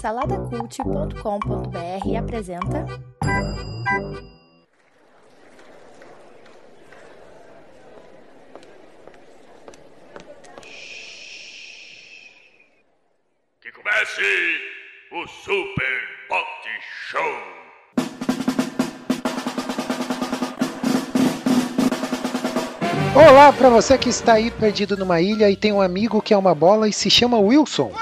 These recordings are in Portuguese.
Saladacult.com.br apresenta. Que comece o Super Pot Show! Olá para você que está aí perdido numa ilha e tem um amigo que é uma bola e se chama Wilson.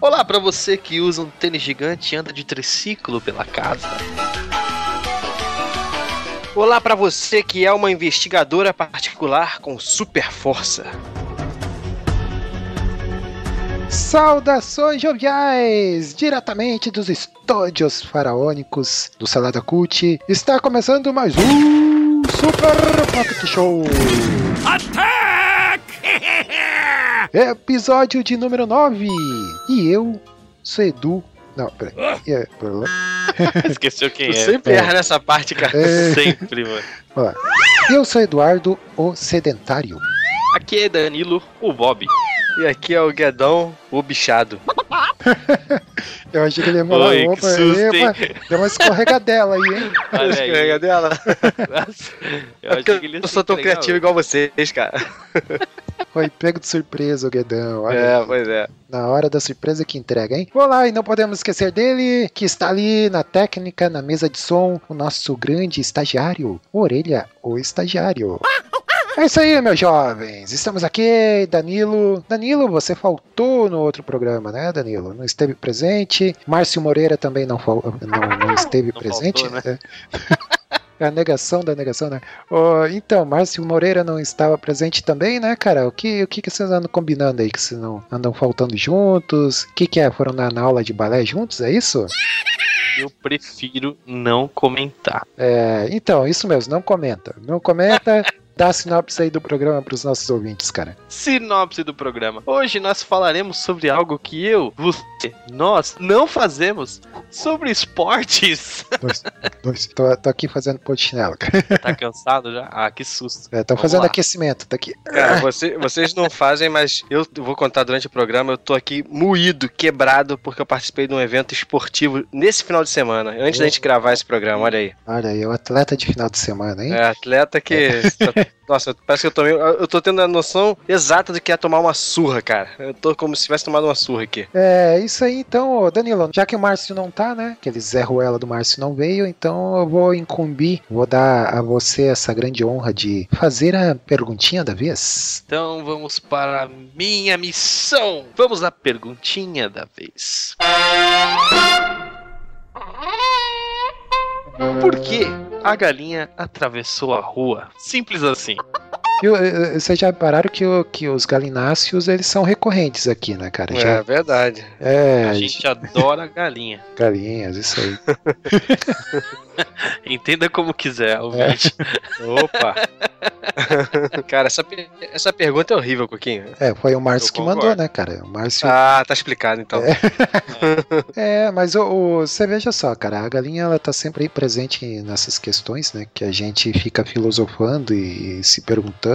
Olá pra você que usa um tênis gigante e anda de triciclo pela casa. Olá pra você que é uma investigadora particular com super força. Saudações joviais! Diretamente dos estúdios faraônicos do Salada Cult, está começando mais um Super Pocket Show! Episódio de número 9. E eu sou Edu. Não, peraí. É, pera- Esqueceu quem Tu é. sempre É. erra nessa parte, cara. É. Sempre, mano. Eu sou Eduardo, o sedentário. Aqui é Danilo, o Bob. E aqui é o Guedão, o bichado. Eu achei que ele ia falar, Oi, que opa, susto, epa, deu uma escorregadela aí, hein? Olha Escorrega aí. dela. Nossa, Eu É porque achei que ele ia eu sou tão criativo igual vocês, cara. Foi pego de surpresa o Guedão. olha É, aí. pois é. Na hora da surpresa que entrega, hein? Vamos lá, e não podemos esquecer dele, que está ali na técnica, na mesa de som, o nosso grande estagiário, Orelha, o estagiário. É isso aí, meus jovens. Estamos aqui, Danilo. Danilo, você faltou no outro programa, né, Danilo? Não esteve presente. Márcio Moreira também não, não, não esteve Não presente. faltou, né? A negação da negação, né? Ô, então, Márcio Moreira não estava presente também, né, cara? O que, o que, que vocês andam combinando aí? Que vocês não andam faltando juntos? O que, que é? Foram na, na aula de balé juntos? É isso? Eu prefiro não comentar. É, então, isso mesmo, não comenta. Não comenta, dá a sinopse aí do programa para os nossos ouvintes, cara. Sinopse do programa. Hoje nós falaremos sobre algo que eu, você, nós não fazemos sobre esportes. Dois, dois. Tô, tô aqui fazendo polichinelo, cara. Tá cansado já? Ah, que susto. É, tô Vamos fazendo lá. aquecimento, tá aqui. Cara, você- vocês não fazem, mas eu vou contar durante o programa. Eu tô aqui moído, quebrado, porque eu participei de um evento esportivo nesse final de semana, antes da gente gravar esse programa. Olha aí. Olha aí, o atleta de final de semana, hein? É, atleta que. Nossa, parece que eu tomei. Eu tô tendo a noção exata do que é tomar uma surra, cara. Eu tô como se tivesse tomado uma surra aqui. É, isso aí então, Danilo. Já que o Márcio não tá, né? Aquele Zé Ruela do Márcio não veio, então eu vou incumbir, vou dar a você essa grande honra de fazer a perguntinha da vez. Então vamos para a minha missão. Vamos à perguntinha da vez. Por que a galinha atravessou a rua? Simples assim. E, o- eh, Vocês já repararam que, o- que os galináceos, eles são recorrentes aqui, né, cara? É Já, verdade. é, A gente adora galinha. galinhas, isso aí. Entenda como quiser, ouvinte. Opa! cara, essa, essa pergunta é horrível, Coquinho. É, foi o Márcio que mandou, né, cara? O Márcio. Ah, tá explicado então. É, mas o, o- você veja só, cara, a galinha ela tá sempre aí presente nessas questões, né? Que a gente fica filosofando e, se perguntando,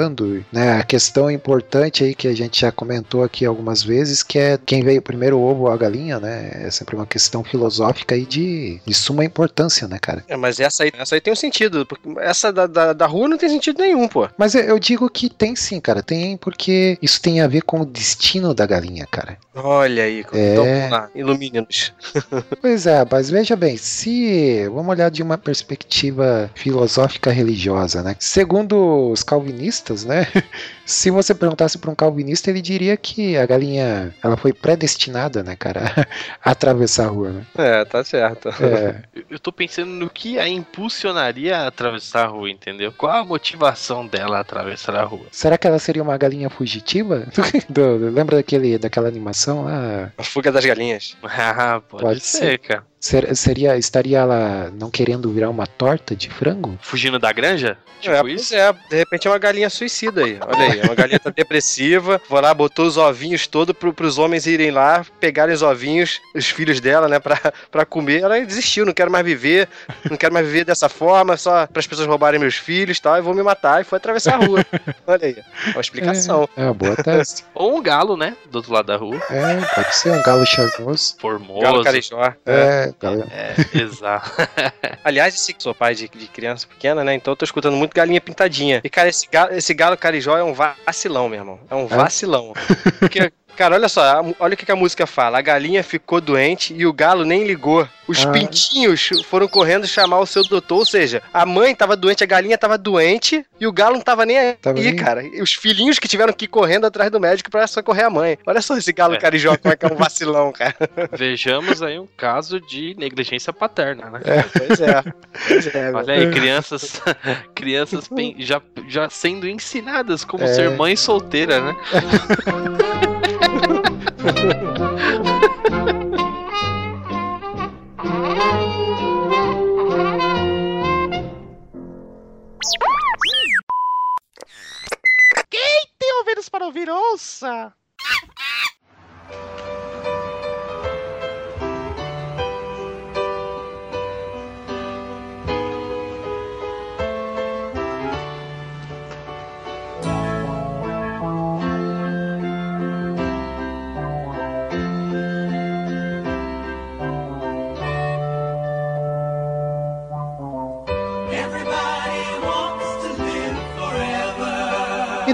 né? A questão importante aí que a gente já comentou aqui algumas vezes, que é quem veio primeiro, o ovo ou a galinha, né? É sempre uma questão filosófica aí de, de suma importância, né, cara? É, mas essa aí, essa aí tem um sentido. Porque essa da, da, da rua não tem sentido nenhum, pô. Mas eu, eu digo que tem sim, cara, tem porque isso tem a ver com o destino da galinha, cara. Olha aí, É. então vamos lá, ilumine-nos. Pois é, mas veja bem, se vamos olhar de uma perspectiva filosófica religiosa, né? Segundo os calvinistas, né? Se você perguntasse para um calvinista, ele diria que a galinha ela foi predestinada, né, cara, a atravessar a rua, né? É, tá certo. É, Eu- tô pensando no que a impulsionaria a atravessar a rua, entendeu? Qual a motivação dela a atravessar a rua? será que ela seria uma galinha fugitiva? Do- do- lembra daquele, daquela animação lá? A fuga das galinhas. Ah, pode, Pode ser, ser. cara. Ser- seria, estaria ela não querendo virar uma torta de frango? Fugindo da granja? Tipo é, isso? é, de repente é uma galinha suicida aí. Olha aí. Aí. Uma galinha tá depressiva, vou lá, botou os ovinhos todos pro, pros homens irem lá, pegarem os ovinhos, os filhos dela, né, pra, pra comer. Ela desistiu, não quero mais viver, não quero mais viver dessa forma, só para as pessoas roubarem meus filhos e tal, e vou me matar. E foi atravessar a rua. Olha aí, é uma explicação. É, é uma boa tese. Ou um galo, né? Do outro lado da rua. É, pode ser um galo charmoso. Formoso. Galo carijó. É, galo. É, exato. Aliás, esse, sou pai de, de criança pequena, né? Então eu tô escutando muito galinha pintadinha. E, cara, esse galo, esse galo carijó é um vacilão, meu irmão. É um vacilão. Porque, cara, olha só, olha o que, a música fala. A galinha ficou doente e o galo nem ligou. Os Ah. pintinhos foram correndo chamar o seu doutor. Ou seja, a mãe tava doente, a galinha tava doente e o galo não tava nem aí, Tava nem- cara. E os filhinhos que tiveram que ir correndo atrás do médico pra socorrer a mãe. Olha só esse galo É. carijó, como é que é um vacilão, cara. Vejamos aí um caso de negligência paterna, né? Pois é. Pois é. Olha aí, crianças, crianças já, já sendo ensinadas como É. ser mãe solteira, né?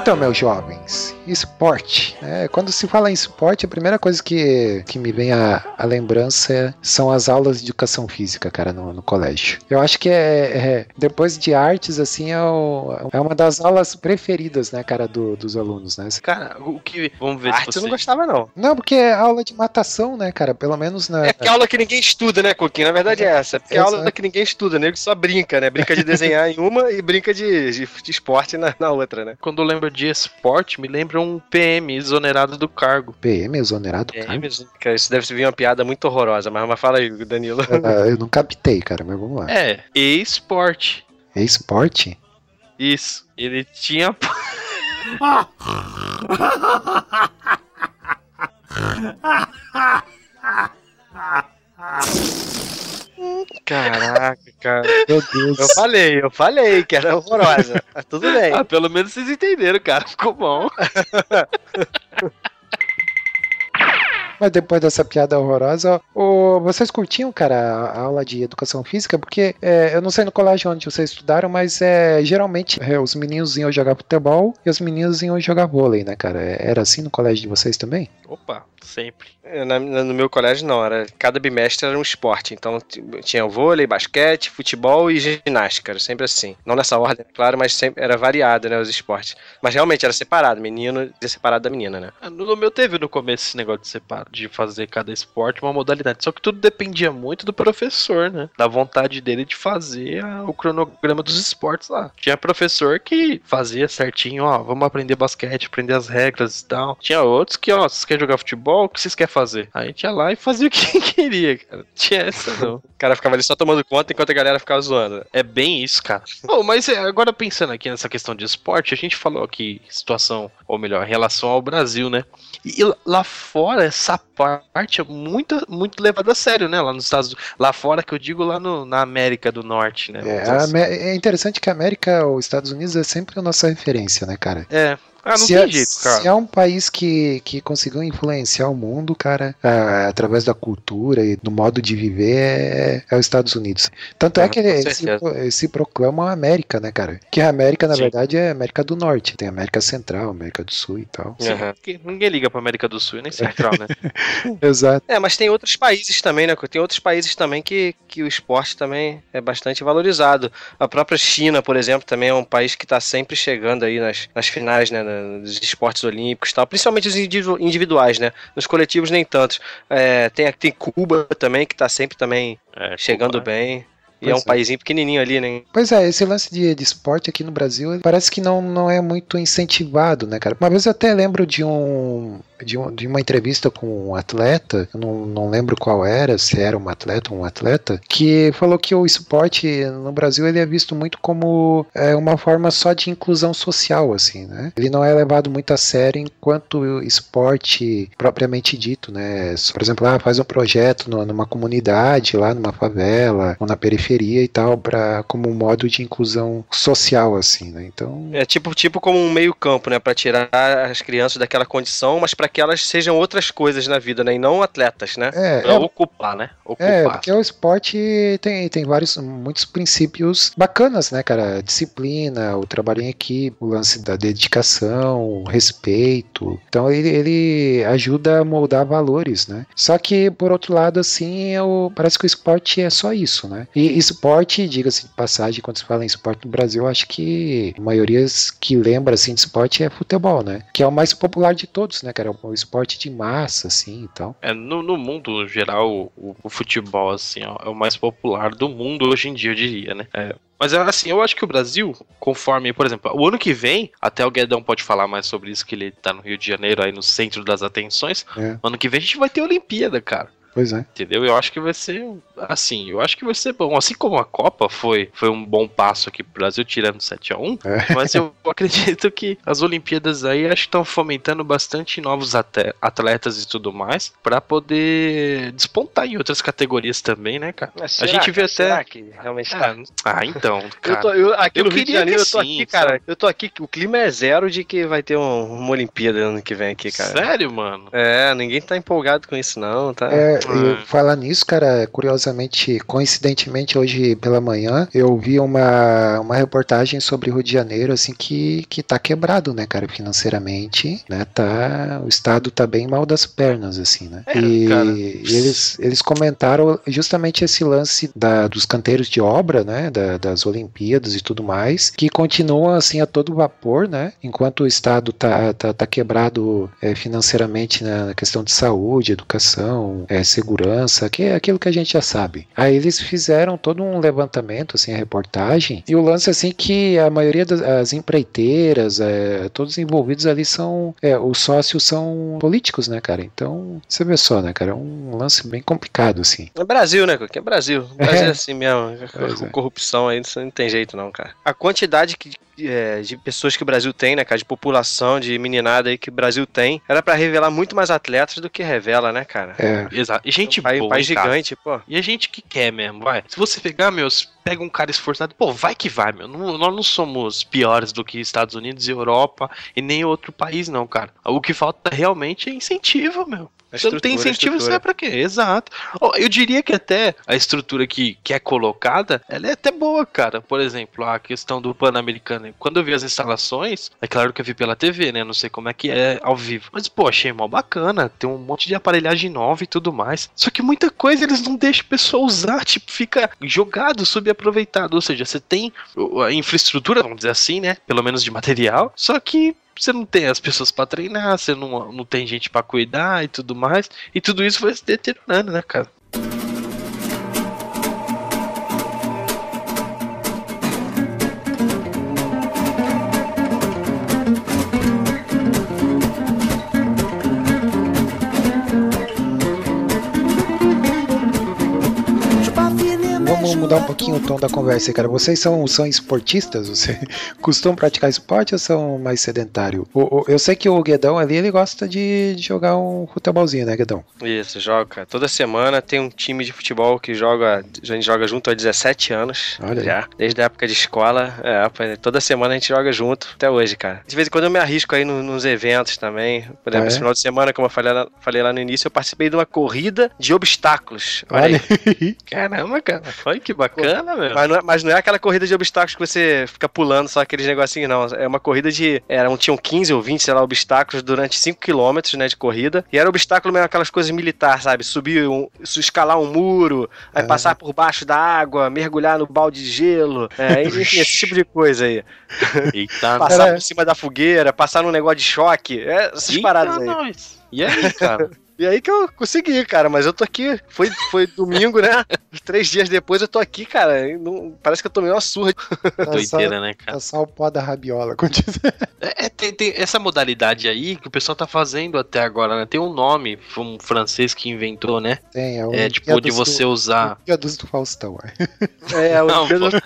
Então, meus jovens, esporte. É, quando se fala em esporte, a primeira coisa que, que me vem à, à lembrança são as aulas de educação física, cara, no, no colégio. Eu acho que é, é- depois de artes, assim, é, o- é uma das aulas preferidas, né, cara, do- dos alunos, né? Cara, o que. Vamos ver Arte se eu não você. gostava, não. Não, porque é aula de matação, né, cara? Pelo menos na. É porque é aula que ninguém estuda, né, Coquinho? Na verdade é essa. É porque é Exato. aula que ninguém estuda, nego só brinca, né? Brinca de desenhar em uma e brinca de, de, de esporte na, na outra, né? Quando eu lembro de esporte, me lembra um PM exonerado do cargo. PM, exonerado, É, cara. mesmo. Cara, isso deve vir uma piada muito horrorosa, mas, mas fala aí, Danilo. Ah, eu não captei, cara, mas vamos lá. É, esporte. É esporte? Isso. Ele tinha. Caraca, cara. Meu Deus. Eu falei, eu falei que era horrorosa. Mas tudo bem. Ah, pelo menos vocês entenderam, cara. Ficou bom. Mas depois dessa piada horrorosa, vocês curtiam, cara, a aula de educação física? Porque é, eu não sei no colégio onde vocês estudaram, mas é, geralmente é, os meninos iam jogar futebol e os meninos iam jogar vôlei, né, cara? Era assim no colégio de vocês também? Opa, sempre. É, na- no meu colégio não, era cada bimestre era um esporte. Então tinha vôlei, basquete, futebol e ginástica, era sempre assim. Não nessa ordem, claro, mas sempre era variado, né, os esportes. Mas realmente era separado, menino ia separado da menina, né? Ah, No no meu teve no começo esse negócio de separar, de fazer cada esporte uma modalidade. Só que tudo dependia muito do professor, né? Da vontade dele de fazer a- o cronograma dos esportes lá. Tinha professor que fazia certinho, ó, vamos aprender basquete, aprender as regras e tal. Tinha outros que, ó, vocês querem jogar futebol? O que vocês querem fazer? Aí a gente ia lá e fazia o que queria, cara. Tinha essa não. O cara ficava ali só tomando conta enquanto a galera ficava zoando. É bem isso, cara. Pô, mas é, agora pensando aqui nessa questão de esporte, a gente falou aqui situação, ou melhor, em relação ao Brasil, né? E lá fora, essa parte é muito, muito levada a sério, né? Lá nos Estados Lá fora, que eu digo lá no- na América do Norte, né? É, assim. É interessante que a América, os Estados Unidos, é sempre a nossa referência, né, cara? É. Ah, não se, tem é, jeito, se cara. é um país que, que conseguiu influenciar o mundo, cara, ah, através da cultura e do modo de viver, é, é os Estados Unidos. Tanto é Ah, que eles se, eles se proclamam a América, né, cara? Que a América, na Sim. verdade, é a América do Norte. Tem a América Central, América do Sul e tal. Porque Ninguém liga pra América do Sul nem Central, né? Exato. É, mas tem outros países também, né? Tem outros países também que, que o esporte também é bastante valorizado. A própria China, por exemplo, também é um país que está sempre chegando aí nas, nas finais, né? Na- Dos esportes olímpicos e tal. Principalmente os individu- individuais, né? Nos coletivos nem tanto. É, tem, tem Cuba também, que está sempre também É, chegando Cuba, bem. E Pois é um é. paísinho pequenininho ali, né? Pois é, esse lance de, de esporte aqui no Brasil parece que não, não é muito incentivado, né, cara? Uma vez eu até lembro de um. De, um- de uma entrevista com um atleta, não, não lembro qual era, se era um atleta ou um atleta, que falou que o esporte no Brasil ele é visto muito como é, uma forma só de inclusão social, assim, né? Ele não é levado muito a sério enquanto esporte propriamente dito, né? Por exemplo, ah, faz um projeto no- numa comunidade, lá numa favela, ou na periferia e tal, pra, como um modo de inclusão social, assim, né? Então, É tipo, tipo como um meio campo, né? Pra tirar as crianças daquela condição, mas pra que elas sejam outras coisas na vida, né? E não atletas, né? é, Pra é, ocupar, né? Ocupar. É, porque o esporte tem, tem vários, muitos princípios bacanas, né, cara? Disciplina, o trabalho em equipe, o lance da dedicação, o respeito. Então ele, ele ajuda a moldar valores, né? Só que, por outro lado, assim, eu, parece que o esporte é só isso, né? E esporte, diga-se de passagem, quando se fala em esporte no Brasil, acho que a maioria que lembra, assim, de esporte é futebol, né? Que é o mais popular de todos, né, cara? O esporte de massa, assim, e tal. É, no, no mundo geral, o, o futebol assim, ó, é o mais popular do mundo hoje em dia, eu diria, né? É, mas assim, eu acho que o Brasil, conforme, por exemplo, o ano que vem, até o Guedão pode falar mais sobre isso, que ele tá no Rio de Janeiro, aí no centro das atenções. É. Ano que vem a gente vai ter Olimpíada, cara. Pois é. Entendeu? Eu acho que vai ser assim, eu acho que vai ser bom. Assim como a Copa foi, foi um bom passo aqui pro Brasil, tirando 7 a 1 É. mas eu acredito que as Olimpíadas aí acho que estão fomentando bastante novos atletas e tudo mais, pra poder despontar em outras categorias também, né, cara? Mas A gente vê até- Será que realmente tá? Ah, ah, então, cara. Eu tô, eu, aqui eu no Rio de queria Janeiro, que eu tô sim, aqui, cara. sabe? Eu tô aqui, o clima é zero de que vai ter um- uma Olimpíada ano que vem aqui, cara. Sério, mano? É, ninguém tá empolgado com isso, não, tá? É, Ah. falar nisso, cara, curiosamente, coincidentemente, hoje pela manhã, eu vi uma, uma reportagem sobre o Rio de Janeiro, assim, que, que tá quebrado, né, cara, financeiramente, né, tá, o estado tá bem mal das pernas, assim, né, É, e, e eles, eles comentaram justamente esse lance da, dos canteiros de obra, né, da- das Olimpíadas e tudo mais, que continuam, assim, a todo vapor, né, enquanto o estado tá, tá, tá quebrado é, financeiramente na na questão de saúde, educação, é, segurança, que é aquilo que a gente já sabe. Aí eles fizeram todo um levantamento, assim, a reportagem, e o lance, assim, que a maioria das as empreiteiras, é, todos envolvidos ali são, é, os sócios são políticos, né, cara? Então, você vê só, né, cara? É um lance bem complicado, assim. É Brasil, né, Coque? É Brasil. O Brasil é, É. assim mesmo. É. corrupção aí, isso não tem jeito, não, cara. A quantidade que, é, de pessoas que o Brasil tem, né, cara? De população, de meninada aí que o Brasil tem, era pra revelar muito mais atletas do que revela, né, cara? É, Exato. E gente um país, boa, país hein, cara? gigante, pô. E a gente que quer mesmo, vai. Se você pegar, meus, pega um cara esforçado, pô, vai que vai, meu. Não- nós não somos piores do que Estados Unidos, Europa e nem outro país, não, cara. O que falta realmente é incentivo, meu. Não tem incentivo, vai pra quê? Exato. Ó, eu diria que até a estrutura que, que é colocada, ela é até boa, cara. Por exemplo, a questão do Pan-Americano. Quando eu vi as instalações, é claro que eu vi pela TV, né? Não sei como é que é ao vivo. Mas, pô, achei mó bacana. Tem um monte de aparelhagem nova e tudo mais. Só que muita coisa eles não deixam a pessoa usar. Tipo, fica jogado, subaproveitado. Ou seja, você tem a infraestrutura, vamos dizer assim, né? Pelo menos de material. Só que você não tem as pessoas pra treinar, você não, não tem gente pra cuidar e tudo mais. E tudo isso vai se deteriorando, né, cara? Mudar um pouquinho o tom da conversa, aí, cara. Vocês são, são esportistas? Você costumam praticar esporte ou são mais sedentários? Eu sei que o Guedão ali, ele gosta de, jogar um futebolzinho, né, Guedão? Isso, joga, cara. Toda semana tem um time de futebol que joga, a gente joga junto há 17 anos. Olha aí. já. Desde a época de escola. É, toda semana a gente joga junto, até hoje, cara. De vez em quando eu me arrisco aí no- nos eventos também. Por exemplo, Ah, é? esse final de semana, como eu falei lá, falei lá no início, eu participei de uma corrida de obstáculos. Olha, aí. Caramba, cara. Olha que bacana, meu. Mas não, é, mas não é aquela corrida de obstáculos que você fica pulando só aqueles negocinhos, não. É uma corrida de. Eram, tinham 15 ou 20, sei lá, obstáculos durante 5 km né, de corrida. E era obstáculo mesmo, aquelas coisas militares, sabe? Subir, um, escalar um muro, aí Ah. passar por baixo da água, mergulhar no balde de gelo. É, enfim, esse tipo de coisa aí. Eita, Passar Cara, por cima da fogueira, passar num negócio de choque. É, essas Eita, paradas aí. nós. E aí, cara? E aí que eu consegui, cara, mas eu tô aqui. Foi, foi domingo, né? Três dias depois eu tô aqui, cara. não- parece que eu tomei uma surra. Tá só, Doideira, né, cara? tá só o pó da rabiola. continua. É, é, tem, tem essa modalidade aí que o pessoal tá fazendo até agora, né? Tem um nome, foi um francês que inventou, né? Tem, é o É tipo Olimpíadas de você do, usar. Olimpíadas do Faustão. é. É, o Não, Olimpíada...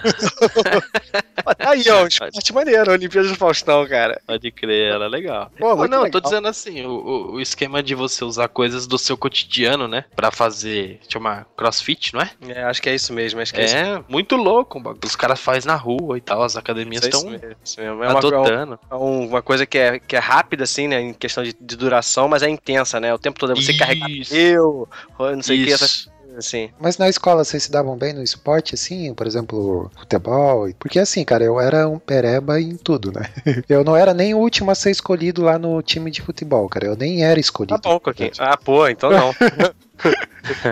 Aí, ó, um esporte maneiro, Olimpíada do Faustão, cara. Pode crer, ela é legal. Pô, não, eu tô legal. dizendo assim, o, o, o esquema de você usar coisas do seu cotidiano, né? Pra fazer, chama crossfit, não é? É, acho que é isso mesmo, acho que é, isso É, muito louco. Os caras fazem na rua e tal, as academias É isso estão isso. É uma, adotando. é um- uma coisa que é, que é rápida, assim, né? Em questão de, de duração, mas é intensa, né? O tempo todo é você carregar Isso. eu, não sei o que, essas Isso. Assim. Mas na escola vocês se davam bem no esporte, assim? Por exemplo, futebol? Porque assim, cara, eu era um pereba em tudo, né? Eu não era nem o último a ser escolhido lá no time de futebol, cara. Eu nem era Tá escolhido. bom, Coquinho. Ah, pô, então não.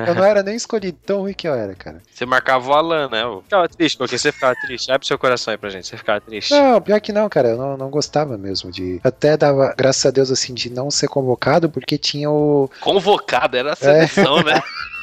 Eu não era nem escolhido, tão ruim que eu era, cara. Você marcava o Alan, né? o- ficava triste, Coquinho, você ficava triste. Abre seu coração aí pra gente, você ficava triste. Não, pior que não, cara. Eu não, não gostava mesmo de. Até dava, graças a Deus, assim, de não ser convocado, porque tinha o. Convocado, era a seleção, né?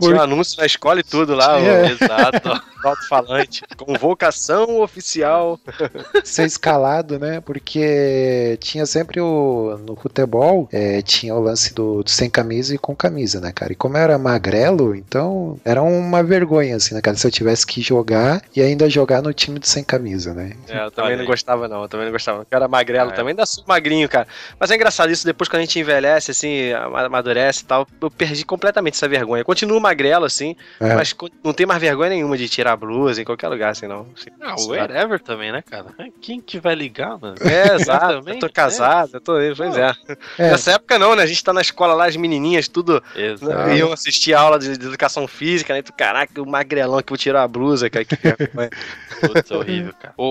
Tinha um anúncio na escola e tudo lá, o Exato. alto-falante. Convocação oficial. ser escalado, né? Porque tinha sempre o. No futebol, é, tinha o lance do, do sem camisa e com camisa, né, cara? E como eu era magrelo, então era uma vergonha, assim, né, cara? Se eu tivesse que jogar e ainda jogar no time do sem camisa, né? É, eu também não gostava, não. Eu também não gostava. Eu era magrelo é. também, ainda sou magrinho, cara. Mas é engraçado isso, depois quando a gente envelhece, assim, ama- amadurece e tal, eu perdi completamente essa vergonha. Eu continuo magrelo, assim, É. mas não tem mais vergonha nenhuma de tirar a blusa em qualquer lugar, assim, não. Assim, Ah, whatever também, né, cara? Quem que vai ligar, mano? É, exato. também? eu tô casado, eu tô. Pois é. É. Nessa época não, né? A gente tá na escola lá, as menininhas, tudo Exato. iam assistir a aula de, de educação física, né? Tu, caraca, o magrelão que vou tirar a blusa, cara. Que. Putz, é horrível, cara. O,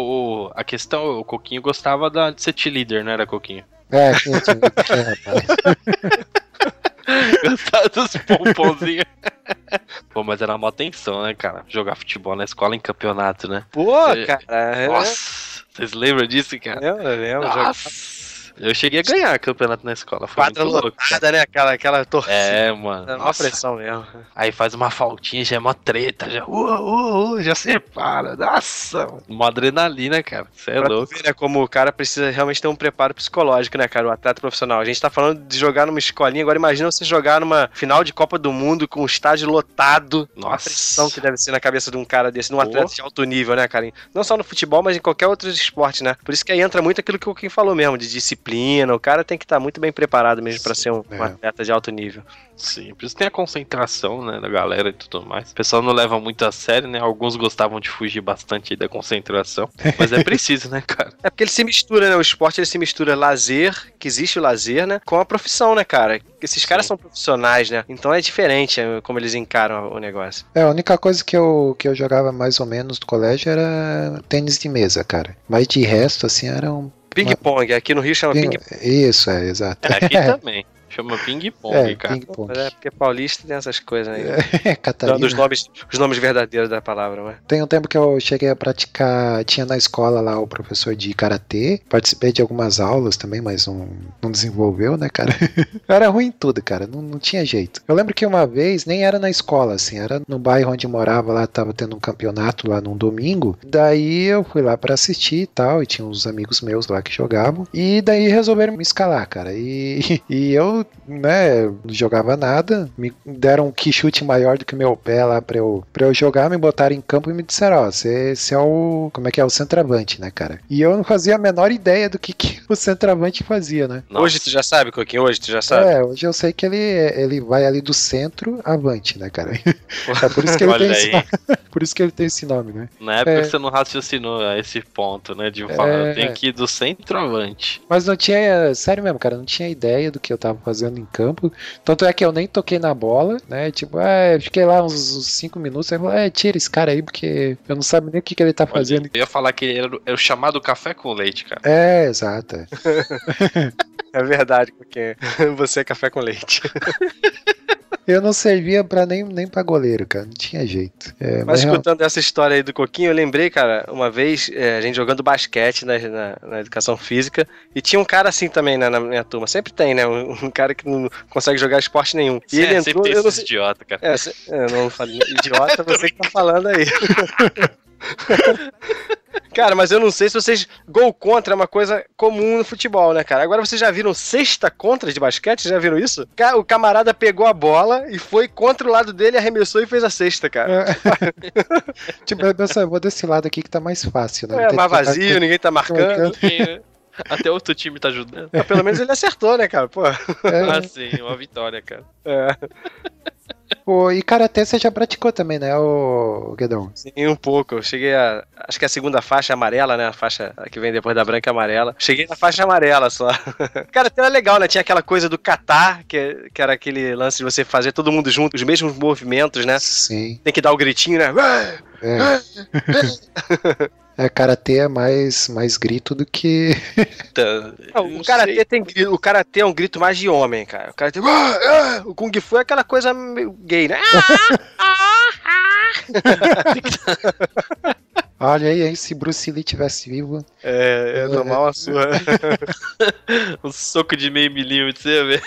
o- a questão, o Coquinho gostava da, de ser líder, não era, Coquinho? É, tinha, tinha, rapaz. Gostava dos pomponzinhos. Pô, mas era uma tensão, né, cara? Jogar futebol na escola em campeonato, né? Pô, É. cara. é- Nossa, vocês lembram disso, cara? Eu lembro, jogar Nossa! Eu cheguei a ganhar campeonato na escola. Foi quadra lotada, né? Aquela, aquela torcida. É, mano. É uma Nossa. pressão mesmo. Aí faz uma faltinha, já é mó treta, já, uh, uh, uh, já separa. Nossa, uma adrenalina, cara. Você é Pra louco. ver, né, como o cara precisa realmente ter um preparo psicológico, né, cara? O atleta profissional. A gente tá falando de jogar numa escolinha, agora imagina você jogar numa final de Copa do Mundo com um estádio lotado. A Nossa. pressão que deve ser na cabeça de um cara desse, num atleta de alto nível, né, cara? Não só no futebol, mas em qualquer outro esporte, né? Por isso que aí entra muito aquilo que o Kim falou mesmo, de disciplina. O cara tem que estar muito bem preparado mesmo pra ser um, um É. atleta de alto nível. Sim, por isso tem a concentração, né, da galera e tudo mais. O pessoal não leva muito a sério, né? Alguns gostavam de fugir bastante aí da concentração. Mas é preciso, né, cara? É porque ele se mistura, né? O esporte ele se mistura lazer, que existe o lazer, né? Com a profissão, né, cara? Esses caras Sim. são profissionais, né? Então é diferente é, como eles encaram o negócio. É, a única coisa que eu, que eu jogava mais ou menos no colégio era tênis de mesa, cara. Mas de resto, assim, era um. Ping-pong, aqui no Rio chama ping-pong. Isso, é, exato. É, aqui também. Chama ping-pong, É, cara. ping-pong. Mas é porque paulista tem essas coisas aí. É, Catarina. Dando os nomes, os nomes verdadeiros da palavra, né? Tem um tempo que eu cheguei a praticar, tinha na escola lá o professor de karatê, participei de algumas aulas também, mas não, não desenvolveu, né, cara? era ruim em tudo, cara, não, não tinha jeito. Eu lembro que uma vez, nem era na escola, assim, era no bairro onde morava lá, tava tendo um campeonato lá num domingo, daí eu fui lá pra assistir e tal, e tinha uns amigos meus lá que jogavam, e daí resolveram me escalar, cara, e, e eu, né, não jogava nada, me deram um que chute maior do que o meu pé lá pra eu, pra eu jogar, me botaram em campo e me disseram, ó, você você é o, como é que é, o centroavante, né, cara? E eu não fazia a menor ideia do que, que o centroavante fazia, né? Nossa. Hoje tu já sabe, Coquinho? Hoje tu já sabe? É, hoje eu sei que ele, ele vai ali do centro avante, né, cara? É por isso que ele tem esse por isso que ele tem esse nome, né? Na época É. você não raciocinou a esse ponto, né? De falar, É. tem que ir do centroavante. Mas não tinha, sério mesmo, cara, não tinha ideia do que eu tava fazendo em campo. Tanto é que eu nem toquei na bola, né? Tipo, é, fiquei lá uns 5 minutos, aí falei, é, tira esse cara aí, porque eu não sabe nem o que, que ele tá fazendo. Eu ia falar que ele era, o- é o chamado café com leite, cara. É, exato. é. Verdade, Coquinho. Você é café com leite. Eu não servia pra nem, nem pra goleiro, cara. Não tinha jeito. É, Mas mas real- escutando essa história aí do Coquinho, eu lembrei, cara, uma vez é, a gente jogando basquete na, na- na educação física e tinha um cara assim também né, na minha turma. Sempre tem, né? Um, um cara que não consegue jogar esporte nenhum. E ele é, entrou, sempre tem eu não sei. idiota, cara. É, cê- eu não falei idiota, você que tá falando aí. Cara, mas eu não sei se vocês. Gol contra é uma coisa comum no futebol, né, cara? Agora vocês já viram sexta contra de basquete? Já viram isso? O camarada pegou a bola e foi contra o lado dele, arremessou e fez a sexta, cara. tipo, eu vou desse lado aqui que tá mais fácil, né? É, mais que- vazio, ninguém tá marcando. Até outro time tá ajudando. Mas pelo menos ele acertou, né, cara? Pô. É, Ah, sim, uma vitória, cara. É, Pô, e karatê você já praticou também, né, ô Guedão? sim, um pouco. Eu cheguei a. Acho que é a segunda faixa amarela, né? A faixa que vem depois da branca e amarela. Cheguei na faixa amarela só. Cara, até era legal, né? Tinha aquela coisa do catar, que, que era aquele lance de você fazer todo mundo junto, os mesmos movimentos, né? Sim. Tem que dar o gritinho, né? É. É, karatê é mais, mais grito do que. Tá, Não, o karatê sei. tem o karatê é um grito mais de homem, cara. O karatê, "Ah, ah", o kung fu é aquela coisa meio gay, né? Olha aí, hein, se Bruce Lee tivesse vivo. É, é tomar uma sua. Um soco de meio milímetro, você vê.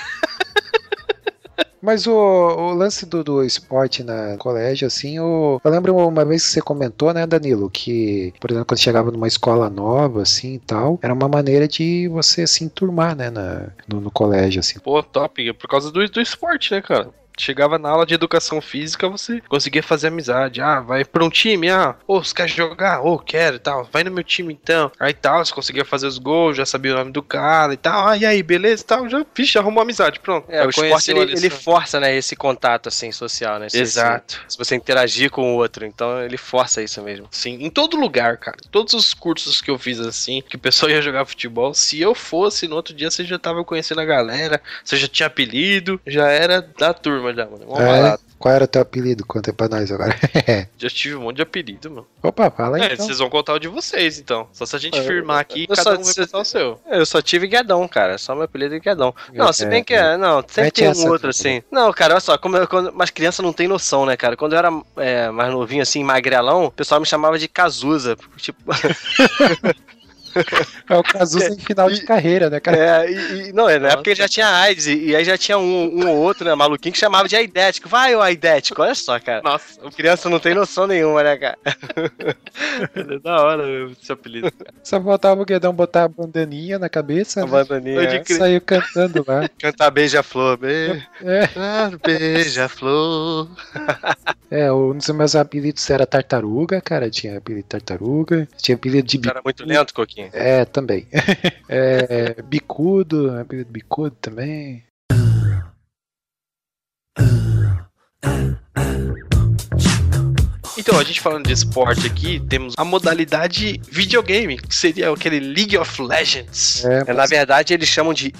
Mas o, o lance do, do esporte na colégio, assim, o, eu lembro uma vez que você comentou, né, Danilo, que, por exemplo, quando chegava numa escola nova, assim e tal, era uma maneira de você se enturmar, né, na, no, no colégio, assim. Pô, top, é por causa do, do esporte, né, cara? Chegava na aula de educação física, você conseguia fazer amizade. Ah, vai pra um time, ah, ô, você quer jogar? Ô, quero e tal. Vai no meu time então. Aí tal, você conseguia fazer os gols, já sabia o nome do cara e tal. Ah, e aí, beleza e tal. Já, vixe, arrumou amizade, pronto. É, Já o esporte ele, ele sabe? força, né, esse contato assim social, né? Se- Exato. Se, se você interagir com o outro, então ele força isso mesmo. Sim, em todo lugar, cara. Todos os cursos que eu fiz assim, que o pessoal ia jogar futebol, se eu fosse no outro dia, você já tava conhecendo a galera, você já tinha apelido, já era da turma já, mano. Uma É, balada. qual era o teu apelido? Conta aí pra nós agora. Já tive um monte de apelido, mano. Opa, fala aí, É, então. vocês vão contar o de vocês, então. Só se a gente É, firmar aqui, cada só- um vai cê- contar o seu. Eu só tive Guedão, cara. Só meu apelido é Guedão. Não, se bem que é. Não, sempre Mete tem um outro assim. Não, cara, olha só, como eu, quando, mas criança não tem noção, né, cara? Quando eu era é, mais novinho, assim, magrelão, o pessoal me chamava de Cazuza. Tipo, É o Cazuza em final de carreira, né, cara? é, e, e- não, é, na época ele já tinha AIDS, e, e aí já tinha um, um ou outro, né, maluquinho que chamava de aidético. Vai, ô aidético, olha só, cara. Nossa, Criança não tem noção nenhuma, né, cara? é da hora mesmo esse apelido. Só faltava o Guedão botar a bandaninha na cabeça, A né? bandaninha. É. Saiu cantando lá. Cantar beija-flor. Be... É, beija-flor. é, um dos meus apelidos era Tartaruga, cara. Tinha apelido Tartaruga. Tinha apelido de era muito lento, Coquinho. É, também. É, bicudo, apelido bicudo também. Então, a gente falando de esporte aqui, temos a modalidade videogame, que seria aquele League of Legends. É, É, na verdade, eles chamam de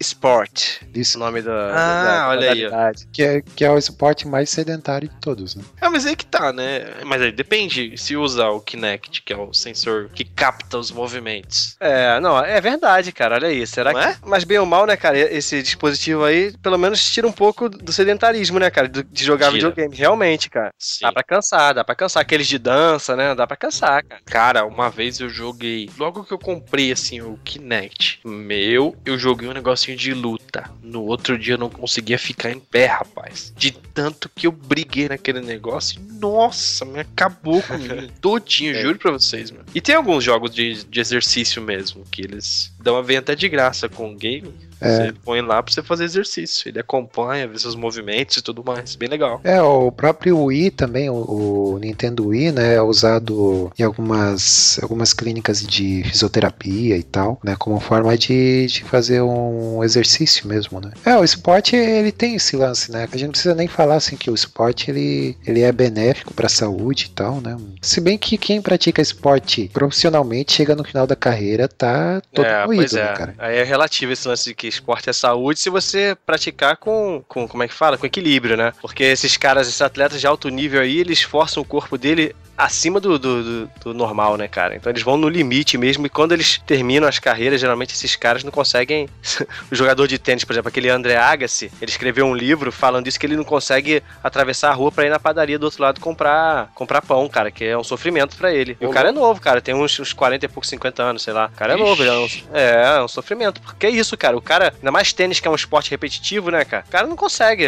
e-sport. isso, O nome da, Ah, da olha aí, ó. modalidade. que é, que é o esporte mais sedentário de todos, né? Ah, mas aí que tá, né? Mas aí depende se usar o Kinect, que é o sensor que capta os movimentos. É, não, é verdade, cara. Olha aí. Será Não que. é? Mas bem ou mal, né, cara? Esse dispositivo aí, pelo menos, tira um pouco do sedentarismo, né, cara? De jogar Tira. videogame. Realmente, cara. Sim. Dá pra cansar, dá pra cansar. Aqueles de dança, né? Dá pra cansar, cara. Cara, uma vez eu joguei. Logo que eu comprei, assim, o Kinect, meu, eu joguei um negocinho de luta. No outro dia eu não conseguia ficar em pé, rapaz. De tanto que eu briguei naquele negócio. e, Nossa, me acabou comigo. Todinho, É. juro pra vocês, mano. E tem alguns jogos de, de exercício mesmo, que eles dão a ver até de graça com o game. É. Você põe lá pra você fazer exercício. Ele acompanha, vê seus movimentos e tudo mais. Bem legal. É, o próprio Wii também, o, o Nintendo Wii, né, é usado em algumas, algumas clínicas de fisioterapia e tal, né, como forma de, de fazer um exercício mesmo, né. É, o esporte, ele tem esse lance, né, a gente não precisa nem falar, assim, que o esporte, ele, ele é benéfico pra saúde e tal, né. Se bem que quem pratica esporte profissionalmente, chega no final da carreira, tá todo é, pois é. né, cara. Aí é relativo esse lance de que esporte é saúde se você praticar com, com, como é que fala? Com equilíbrio, né? Porque esses caras, esses atletas de alto nível aí, eles forçam o corpo dele acima do, do, do, normal, né, cara? Então eles vão no limite mesmo, e quando eles terminam as carreiras, geralmente esses caras não conseguem. o jogador de tênis, por exemplo, aquele André Agassi, ele escreveu um livro falando isso que ele não consegue atravessar a rua para ir na padaria do outro lado comprar, comprar pão, cara, que é um sofrimento para ele. E o cara é novo, cara, tem uns, uns 40 e poucos, 50 anos, sei lá. O cara é novo, é um, é, é um sofrimento. Porque é isso, cara. O cara, ainda mais tênis, que é um esporte repetitivo, né, cara? O cara não consegue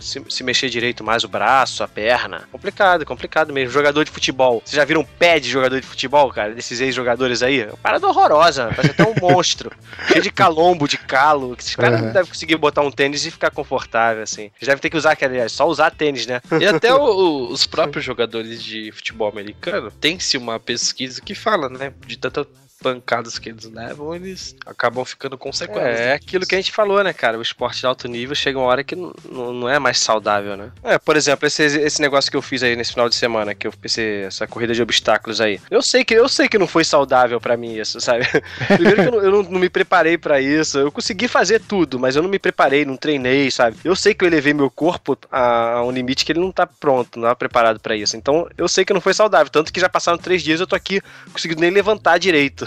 se, se mexer direito mais o braço, a perna. Complicado, complicado mesmo. Jogador de futebol. Vocês já viram um pé de jogador de futebol, cara? Desses ex-jogadores aí? Parada horrorosa, parece até um monstro. Cheio de calombo, de calo. Esses caras Uhum. não devem conseguir botar um tênis e ficar confortável, assim. Eles devem ter que usar, que, aliás, só usar tênis, né? E até o- o- os próprios jogadores de futebol americano tem-se uma pesquisa que fala, né? De tantas pancadas que eles levam, eles acabam ficando com sequelas. É, é aquilo que a gente falou, né, cara? O esporte de alto nível chega uma hora que n- n- não é mais saudável, né? É, por exemplo, esse, esse negócio que eu fiz aí nesse final de semana, que eu pensei, essa corrida de obstáculos aí. Eu sei que, eu sei que não foi saudável pra mim isso, sabe? Primeiro que eu, não, eu não- não me preparei pra isso. Eu consegui fazer tudo, mas eu não me preparei, não treinei, sabe? Eu sei que eu elevei meu corpo a, a um limite que ele não tá pronto, não tá preparado pra isso. Então, eu sei que não foi saudável. Tanto que já passaram três dias eu tô aqui conseguindo nem levantar direito.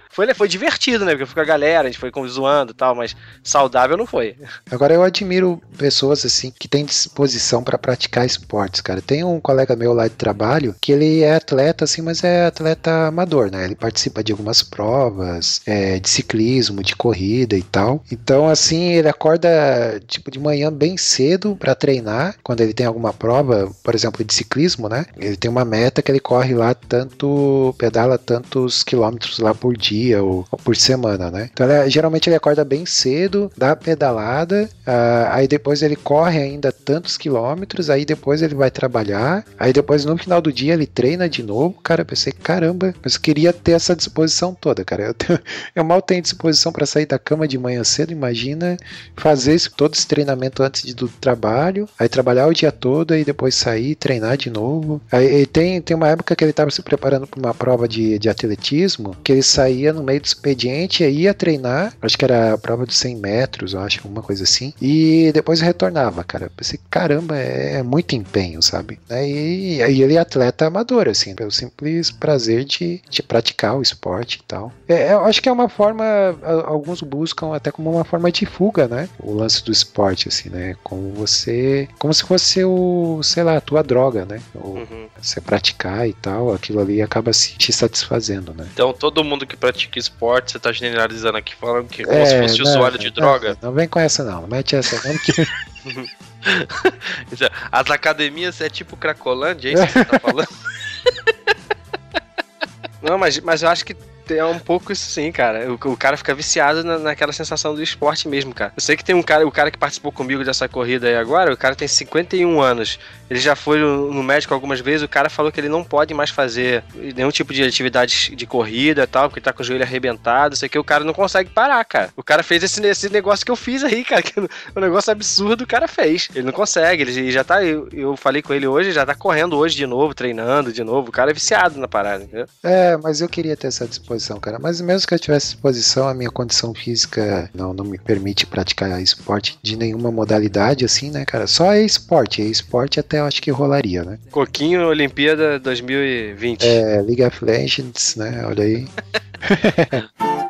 Foi, foi divertido, né? Porque eu fui com a galera, a gente foi zoando e tal, mas saudável não foi. Agora eu admiro pessoas assim que têm disposição para praticar esportes, cara. Tem um colega meu lá de trabalho que ele é atleta assim, mas é atleta amador, né? Ele participa de algumas provas é, de ciclismo, de corrida e tal. Então assim ele acorda tipo de manhã bem cedo para treinar quando ele tem alguma prova, por exemplo de ciclismo, né? Ele tem uma meta que ele corre lá tanto pedala tantos quilômetros lá por dia ou, ou por semana, né? Então ele- geralmente ele acorda bem cedo, dá a pedalada, ah, aí depois ele corre ainda tantos quilômetros, aí depois ele vai trabalhar, aí depois no final do dia ele treina de novo. Cara, eu pensei, caramba, mas queria ter essa disposição toda, cara. Eu, tenho- eu mal tenho disposição para sair da cama de manhã cedo, imagina fazer todo esse treinamento antes de- do trabalho, aí trabalhar o dia todo, aí depois sair, treinar de novo. Aí, e tem, tem uma época que ele estava se preparando para uma prova de, de atletismo, que ele saía no meio do expediente, ia treinar, acho que era a prova de 100 metros, eu acho, alguma coisa assim, e depois retornava, cara. Eu pensei, caramba, é, é muito empenho, sabe? Aí, aí ele é atleta amador, assim, pelo simples prazer de, de praticar o esporte e tal. É, eu acho que é uma forma, alguns buscam até como uma forma de fuga, né? O lance do esporte, assim, né? Como você, como se fosse o, sei lá, a tua droga, né? O, Uhum. Você praticar e tal, aquilo ali acaba se te satisfazendo, né? Então todo mundo que pratica esporte, você tá generalizando aqui, falando que como É, se fosse não, usuário de não, droga. Não, vem com essa não, não mete essa não, que As academias é tipo Cracolândia, é isso que você tá falando? Não, mas, mas eu acho que é um pouco isso sim, cara. O, o cara fica viciado na, naquela sensação do esporte mesmo, cara. Eu sei que tem um cara, o cara que participou comigo dessa corrida aí agora, o cara tem 51 anos. Ele já foi no, médico algumas vezes, o cara falou que ele não pode mais fazer nenhum tipo de atividade de corrida e tal, porque tá com o joelho arrebentado, isso aqui, o cara não consegue parar, cara. O cara fez esse, esse negócio que eu fiz aí, cara, que um negócio absurdo o cara fez. Ele não consegue, ele já tá, eu, eu falei com ele hoje, já tá correndo hoje de novo, treinando de novo, o cara é viciado na parada, entendeu? É, mas eu queria ter essa disposição, cara. Mas mesmo que eu tivesse disposição, a minha condição física não, não me permite praticar esporte de nenhuma modalidade, assim, né, cara? Só é esporte. É esporte até eu acho que rolaria, né? Coquinho Olimpíada 2020. É, League of Legends, né? Olha aí.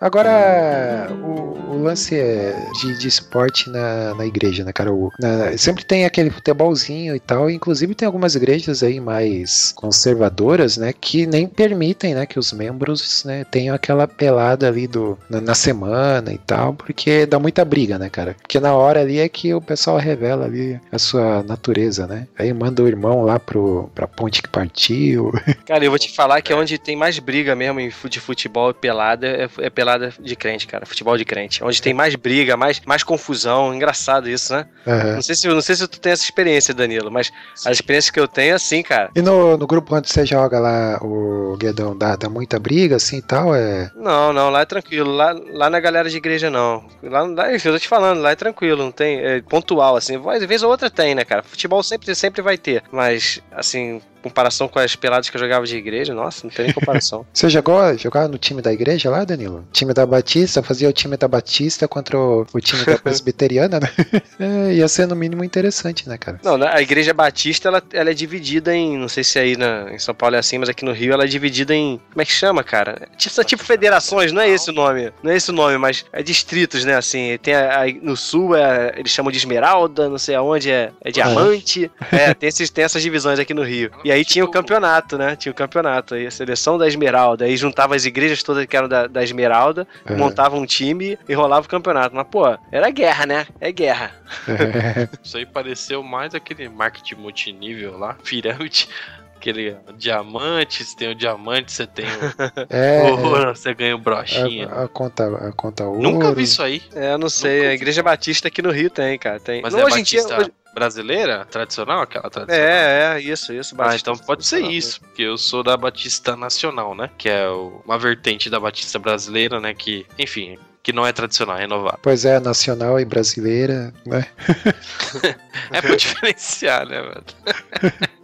Agora, o, o lance é de, de esporte na, na igreja, né, cara? O- na- sempre tem aquele futebolzinho e tal. Inclusive, tem algumas igrejas aí mais conservadoras, né? Que nem permitem, né? Que os membros né, tenham aquela pelada ali do, na, na semana e tal. Porque dá muita briga, né, cara? Porque na hora ali é que o pessoal revela ali a sua natureza, né? Aí manda o irmão lá pro, pra ponte que partiu. Cara, eu vou te falar que é onde tem mais briga mesmo de futebol e pelada é, é pelada de crente, cara. Futebol de crente. Onde tem mais briga, mais, mais confusão. Engraçado isso, né? Aham. Não sei, se, não sei se tu tem essa experiência, Danilo, mas a experiência que eu tenho é assim, cara. E no, no grupo onde você joga lá, o Guedão, dá, dá muita briga assim e tal? É... Não, não, lá é tranquilo. Lá, lá na galera de igreja, não. Lá, lá eu tô te falando, lá é tranquilo, não tem. É pontual, assim. Às vez ou outra tem, né, cara? Futebol sempre, sempre vai ter. Mas, assim, comparação com as peladas que eu jogava de igreja, nossa, não tem nem comparação. Você jogou, jogava no time da igreja lá, Danilo? Time da Batista, fazia o time da Batista contra o, o time da Presbiteriana, né? É, ia ser no mínimo interessante, né, cara? Não, né, a igreja batista, ela, ela é dividida em, não sei se aí na, em São Paulo é assim, mas aqui no Rio ela é dividida em, como é que chama, cara? Tipo, são tipo federações, não é esse o nome, não é esse o nome, mas é distritos, né, assim, tem a, a- no sul, é, eles chamam de esmeralda, não sei aonde é, é diamante, é, tem, esses, tem essas divisões aqui no Rio. E aí tinha o campeonato, né, tinha o campeonato, aí a seleção da esmeralda, aí juntava as igrejas todas que eram da, da esmeralda, É. montava um time e rolava o campeonato, mas pô, era guerra, né, é guerra. Isso aí pareceu mais aquele marketing multinível lá, pirâmide. Aquele diamante, você tem o diamante, você tem o É, ouro, você ganha o brochinha. a, a conta, a conta ouro. Nunca vi isso aí. É, eu não sei, a igreja batista aqui no Rio tem, cara, tem. Mas Não, é hoje em dia, batista hoje- brasileira? Tradicional? Aquela tradicional? É, é, isso, isso. Ah, Batista então pode ser isso, porque eu sou da Batista Nacional, né? Que é o- uma vertente da Batista brasileira, né? Que, enfim, que não é tradicional, é renovada. Pois é, nacional e brasileira, né? É pra diferenciar, né, mano?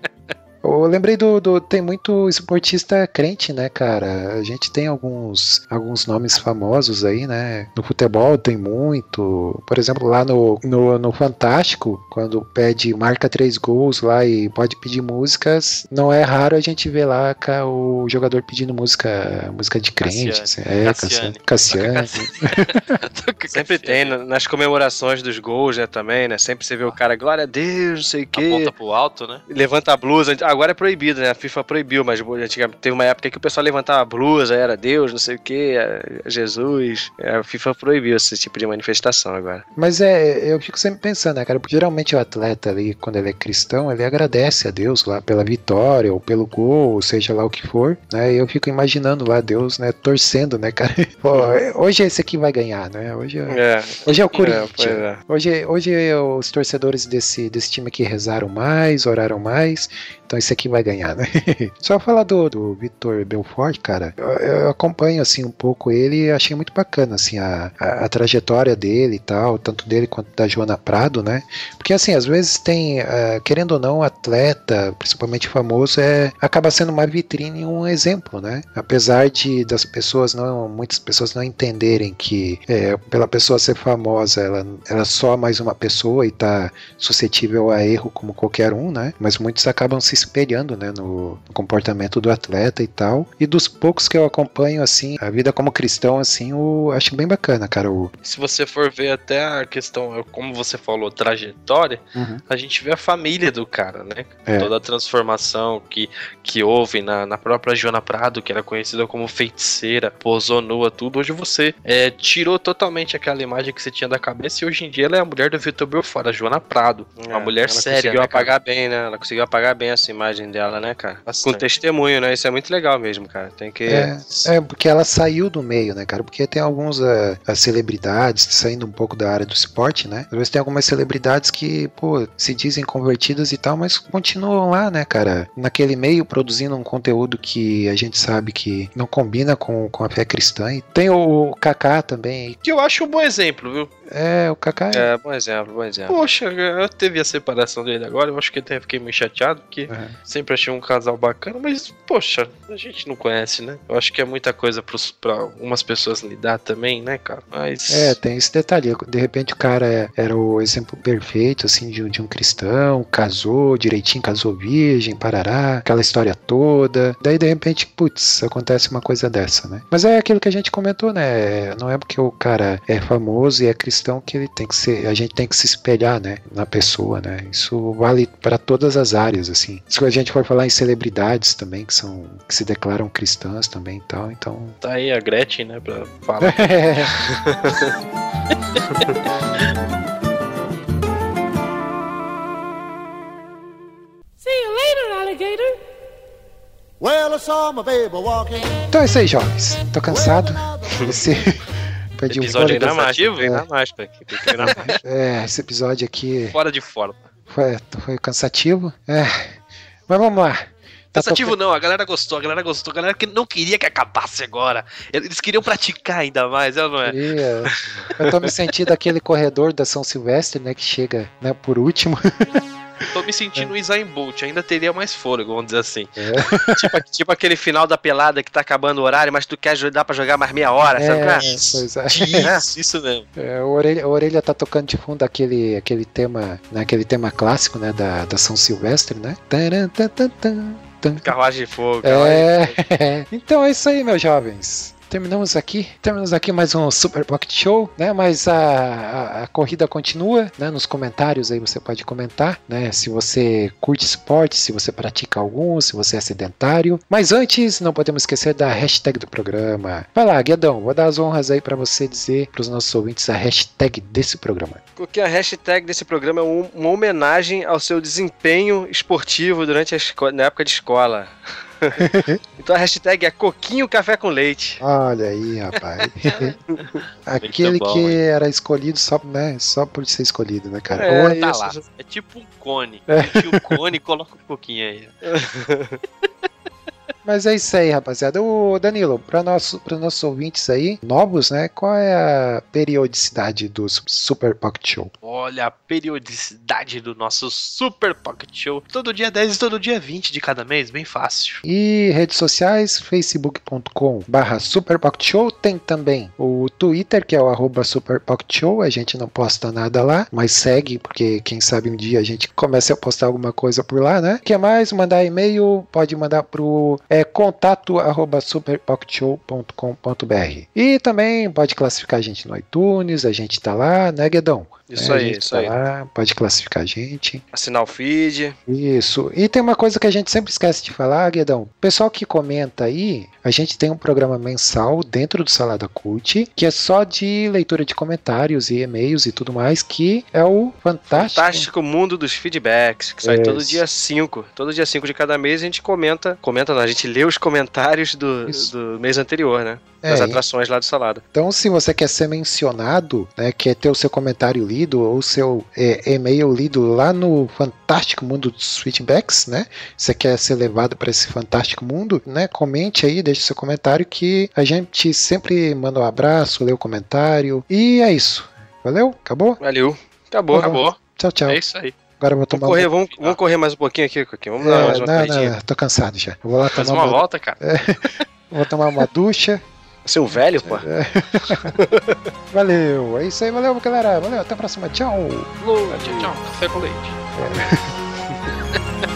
Eu lembrei do, do- Tem muito esportista crente, né, cara? A gente tem alguns, alguns nomes famosos aí, né? No futebol tem muito. Por exemplo, lá no, no, no Fantástico, quando pede, marca três gols lá e pode pedir músicas, não é raro a gente ver lá ca- o jogador pedindo música, música de crente. assim. É, Cassiane. Cassiane. Cassiane. Sempre tem, na- nas comemorações dos gols, né, também, né? Sempre você vê o cara, glória a Deus, não sei o quê. Aponta pro alto, né? Levanta a blusa. Agora é proibido, né? A FIFA proibiu, mas antigamente teve uma época que o pessoal levantava a blusa, era Deus, não sei o que, Jesus. É, A FIFA proibiu esse tipo de manifestação agora. Mas é, eu fico sempre pensando, né, cara? Porque geralmente o atleta ali, quando ele é cristão, ele agradece a Deus lá pela vitória ou pelo gol, ou seja lá o que for, né? E eu fico imaginando lá Deus, né, torcendo, né, cara? Pô, hoje esse aqui vai ganhar, né? Hoje, é- É, hoje é o é, Corinthians. é. Hoje, hoje os torcedores desse, desse time aqui rezaram mais, oraram mais, então esse aqui vai ganhar, né? Só falar do, do Vitor Belfort, cara, eu, eu acompanho assim um pouco ele e achei muito bacana assim a, a, a trajetória dele e tal, tanto dele quanto da Joana Prado, né? Porque assim, às vezes tem, eh, querendo ou não, atleta, principalmente famoso, é acaba sendo uma vitrine, um exemplo, né? Apesar de das pessoas não, muitas pessoas não entenderem que é, pela pessoa ser famosa, ela, ela é só mais uma pessoa e tá suscetível a erro como qualquer um, né? Mas muitos acabam se espelhando, né, no, no comportamento do atleta e tal. E dos poucos que eu acompanho, assim, a vida como cristão, assim, eu acho bem bacana, cara. O, Se você for ver até a questão, como você falou, trajetória, a gente vê a família do cara, né? É. Toda a transformação que, que houve na, na própria Joana Prado, que era conhecida como feiticeira, posou nua, tudo. Hoje você é, tirou totalmente aquela imagem que você tinha da cabeça e hoje em dia ela é a mulher do Vitor Belfort, a Joana Prado. Uma É, mulher ela séria, conseguiu né, cara? apagar bem, né? Ela conseguiu apagar bem essa imagem dela, né, cara? Bastante. Com testemunho, né? Isso é muito legal mesmo, cara. Tem que. É, é, porque ela saiu do meio, né, cara? Porque tem alguns eh, as celebridades, saindo um pouco da área do esporte, né? Às vezes tem algumas celebridades que, pô, se dizem convertidas e tal, mas continuam lá, né, cara? Naquele meio, produzindo um conteúdo que a gente sabe que não combina com, com a fé cristã. E tem o Kaká também. Que eu acho um bom exemplo, viu? É, o Kaká é. É, bom exemplo, bom exemplo. Poxa, eu teve a separação dele agora, eu acho que até fiquei meio chateado, porque Uhum. sempre achei um casal bacana, mas, poxa, a gente não conhece, né? Eu acho que é muita coisa pros, pra umas pessoas lidar também, né, cara? Mas. É, tem esse detalhe. De repente o cara é- era o exemplo perfeito, assim, de, um- de um cristão, casou direitinho, casou virgem, parará, aquela história toda. Daí, de repente, putz, acontece uma coisa dessa, né? Mas é aquilo que a gente comentou, né? Não é porque o cara é famoso e é cristão que ele tem que ser. A gente tem que se espelhar, né? Na pessoa, né? Isso vale para todas as áreas, assim. Se a gente for falar em celebridades também, que são. que se declaram cristãs também e tal, então. Tá aí a Gretchen, né, pra falar. See you later, alligator. Well, I saw my baby walking. Então é isso aí, jovens. Tô cansado. Esse. Perdi um episódio fôlego. ainda que É. É, esse episódio aqui Fora de forma. foi, foi cansativo. É. Mas vamos lá. Tá Cansativo não, a galera gostou, a galera gostou, a galera que não queria que acabasse agora. Eles queriam praticar ainda mais, ela não é? Queria. Eu tô me sentindo aquele corredor da São Silvestre, né? Que chega né, por último. Tô me sentindo o Usain Bolt, ainda teria mais fôlego, vamos dizer assim. É. tipo, tipo aquele final da pelada que tá acabando o horário, mas tu quer ajudar pra jogar mais meia hora, sabe? É, é? pois é. Isso, isso mesmo. É, o orelha, a orelha tá tocando de fundo aquele, aquele tema, né, aquele tema clássico, né, da, da São Silvestre, né? Taran, tan, tan, tan, tan. Carruagem de fogo, carruagem de É, então é isso aí, meus jovens. Terminamos aqui, terminamos aqui mais um Super Pocket Show, né? Mas a, a, a corrida continua, né? Nos comentários aí você pode comentar, né? Se você curte esporte, se você pratica algum, se você é sedentário. Mas antes, não podemos esquecer da hashtag do programa. Vai lá, Guedão, vou dar as honras aí para você dizer para os nossos ouvintes a hashtag desse programa. Porque a hashtag desse programa é um- uma homenagem ao seu desempenho esportivo durante a na época de escola. então a hashtag é Coquinho Café com Leite. Olha aí, rapaz. Aquele bom, que hein? era escolhido só, né, só por ser escolhido, né, cara? É, Ou- Tá isso. lá. É tipo um cone. É. O cone e coloca um pouquinho aí. Mas é isso aí, rapaziada. Ô, Danilo, para nosso, os nossos ouvintes aí, novos, né? Qual é a periodicidade do Su- Super Pocket Show? Olha a periodicidade do nosso Super Pocket Show. Todo dia 10 e todo dia 20 de cada mês, bem fácil. E redes sociais, facebook.com barra Super Pocket Show. Tem também o Twitter, que é o arroba Super Pocket Show. A gente não posta nada lá, mas segue, porque quem sabe um dia a gente comece a postar alguma coisa por lá, né? que mais? Mandar e-mail, pode mandar pro é, contato arroba superpocketshow.com.br. E também pode classificar a gente no iTunes, a gente tá lá, né, Guedão? Isso É, aí, isso tá aí. lá, pode classificar a gente. Assinar o feed. Isso. E tem uma coisa que a gente sempre esquece de falar, Guedão. Pessoal que comenta aí, a gente tem um programa mensal dentro do Salada Cult, que é só de leitura de comentários e e-mails e tudo mais, que é o Fantástico. Fantástico Mundo dos Feedbacks, que sai todo dia 5. Todo dia 5 de cada mês a gente comenta. Comenta não, a gente lê os comentários do, do mês anterior, né? É, Das atrações lá do Salada. Então, se você quer ser mencionado, né, quer ter o seu comentário lido ou o seu é, e-mail lido lá no fantástico mundo dos feedbacks, né? Você quer ser levado para esse fantástico mundo, né? Comente aí, deixe seu comentário que a gente sempre manda um abraço, lê o comentário. E é isso. Valeu? Acabou? Valeu. Acabou. Acabou. Tchau, tchau. É isso aí. Agora eu vou Vamos tomar correr, uma... vamos, vamos correr mais um pouquinho aqui, Coquinho. Vamos É, dar mais uma não, corridinha. não, tô cansado já. Eu vou lá Faz tomar uma uma, volta, cara. vou tomar uma ducha. Seu velho, pô. É. valeu, é isso aí, valeu, galera. Valeu, até a próxima. Tchau. Lula, tchau, tchau. Café com leite. É.